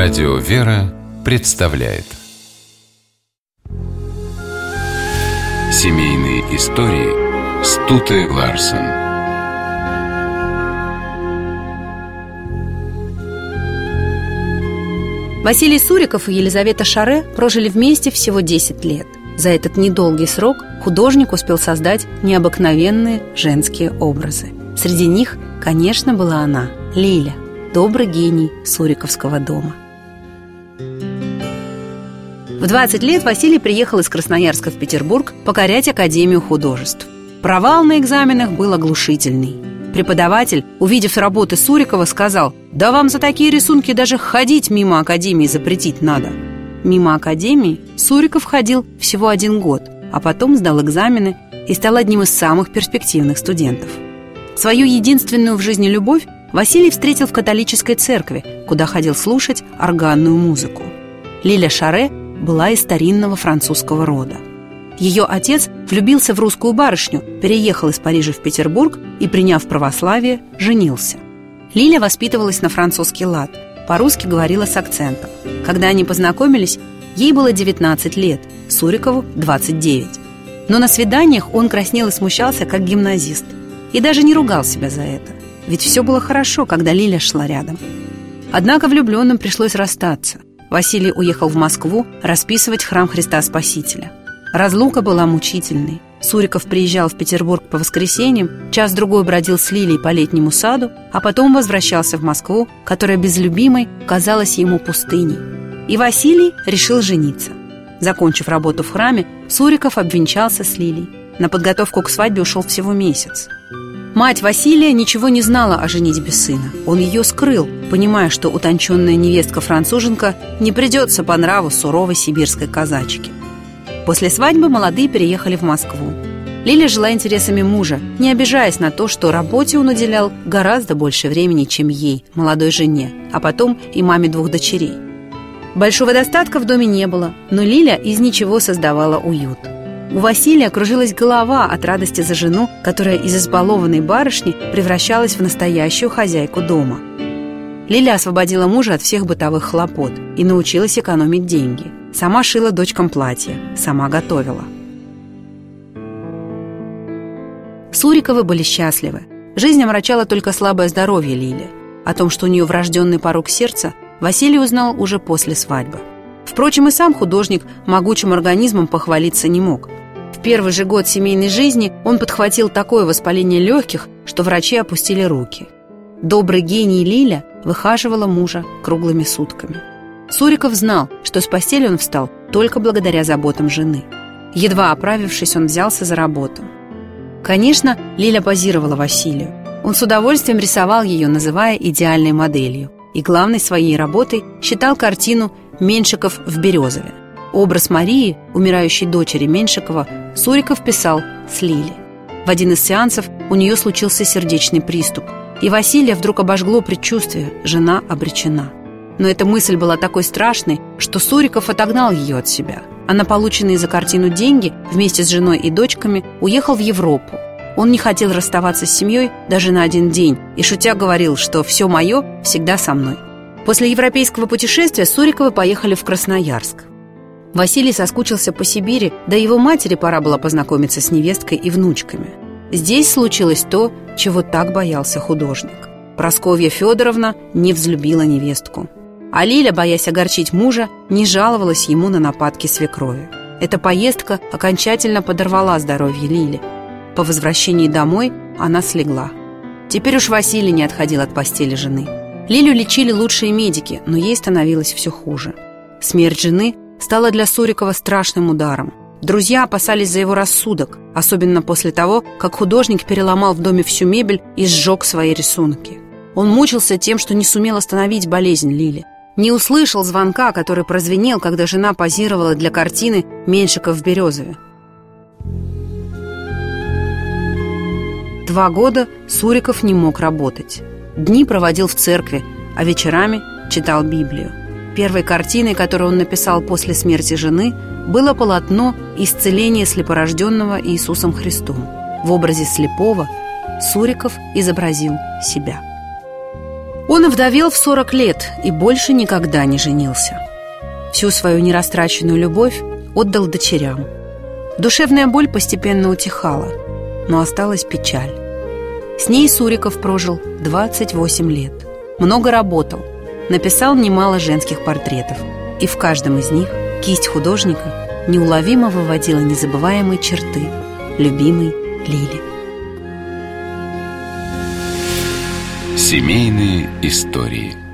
Радио «Вера» представляет Семейные истории Стуты Ларсен Василий Суриков и Елизавета Шаре прожили вместе всего 10 лет. За этот недолгий срок художник успел создать необыкновенные женские образы. Среди них, конечно, была она, Лиля – добрый гений Суриковского дома. В 20 лет Василий приехал из Красноярска в Петербург покорять Академию художеств. Провал на экзаменах был оглушительный. Преподаватель, увидев работы Сурикова, сказал «Да вам за такие рисунки даже ходить мимо Академии запретить надо». Мимо Академии Суриков ходил всего один год, а потом сдал экзамены и стал одним из самых перспективных студентов. Свою единственную в жизни любовь Василий встретил в католической церкви, куда ходил слушать органную музыку. Лиля Шаре была из старинного французского рода. Ее отец влюбился в русскую барышню, переехал из Парижа в Петербург и, приняв православие, женился. Лиля воспитывалась на французский лад, по-русски говорила с акцентом. Когда они познакомились, ей было 19 лет, Сурикову – 29. Но на свиданиях он краснел и смущался, как гимназист, и даже не ругал себя за это. Ведь все было хорошо, когда Лиля шла рядом. Однако влюбленным пришлось расстаться. Василий уехал в Москву расписывать храм Христа Спасителя. Разлука была мучительной. Суриков приезжал в Петербург по воскресеньям, час-другой бродил с Лилией по летнему саду, а потом возвращался в Москву, которая без любимой казалась ему пустыней. И Василий решил жениться. Закончив работу в храме, Суриков обвенчался с Лилией. На подготовку к свадьбе ушел всего месяц. Мать Василия ничего не знала о женитьбе сына. Он ее скрыл, понимая, что утонченная невестка-француженка не придется по нраву суровой сибирской казачки. После свадьбы молодые переехали в Москву. Лиля жила интересами мужа, не обижаясь на то, что работе он уделял гораздо больше времени, чем ей, молодой жене, а потом и маме двух дочерей. Большого достатка в доме не было, но Лиля из ничего создавала уют – у Василия кружилась голова от радости за жену, которая из избалованной барышни превращалась в настоящую хозяйку дома. Лиля освободила мужа от всех бытовых хлопот и научилась экономить деньги. Сама шила дочкам платья, сама готовила. Суриковы были счастливы. Жизнь омрачала только слабое здоровье Лили. О том, что у нее врожденный порог сердца, Василий узнал уже после свадьбы. Впрочем, и сам художник могучим организмом похвалиться не мог. В первый же год семейной жизни он подхватил такое воспаление легких, что врачи опустили руки. Добрый гений Лиля выхаживала мужа круглыми сутками. Суриков знал, что с постели он встал только благодаря заботам жены. Едва оправившись, он взялся за работу. Конечно, Лиля позировала Василию. Он с удовольствием рисовал ее, называя идеальной моделью. И главной своей работой считал картину Меншиков в Березове. Образ Марии, умирающей дочери Меншикова, Суриков писал с Лили. В один из сеансов у нее случился сердечный приступ, и Василия вдруг обожгло предчувствие – жена обречена. Но эта мысль была такой страшной, что Суриков отогнал ее от себя, а на полученные за картину деньги вместе с женой и дочками уехал в Европу. Он не хотел расставаться с семьей даже на один день и, шутя, говорил, что «все мое всегда со мной». После европейского путешествия Суриковы поехали в Красноярск. Василий соскучился по Сибири, да его матери пора было познакомиться с невесткой и внучками. Здесь случилось то, чего так боялся художник. Просковья Федоровна не взлюбила невестку. А Лиля, боясь огорчить мужа, не жаловалась ему на нападки свекрови. Эта поездка окончательно подорвала здоровье Лили. По возвращении домой она слегла. Теперь уж Василий не отходил от постели жены. Лилю лечили лучшие медики, но ей становилось все хуже. Смерть жены стала для Сурикова страшным ударом. Друзья опасались за его рассудок, особенно после того, как художник переломал в доме всю мебель и сжег свои рисунки. Он мучился тем, что не сумел остановить болезнь Лили. Не услышал звонка, который прозвенел, когда жена позировала для картины «Меньшиков в Березове». Два года Суриков не мог работать. Дни проводил в церкви, а вечерами читал Библию. Первой картиной, которую он написал после смерти жены, было полотно «Исцеление слепорожденного Иисусом Христом». В образе слепого Суриков изобразил себя. Он овдовел в 40 лет и больше никогда не женился. Всю свою нерастраченную любовь отдал дочерям. Душевная боль постепенно утихала, но осталась печаль. С ней Суриков прожил 28 лет. Много работал, написал немало женских портретов. И в каждом из них кисть художника неуловимо выводила незабываемые черты любимой Лили. Семейные истории –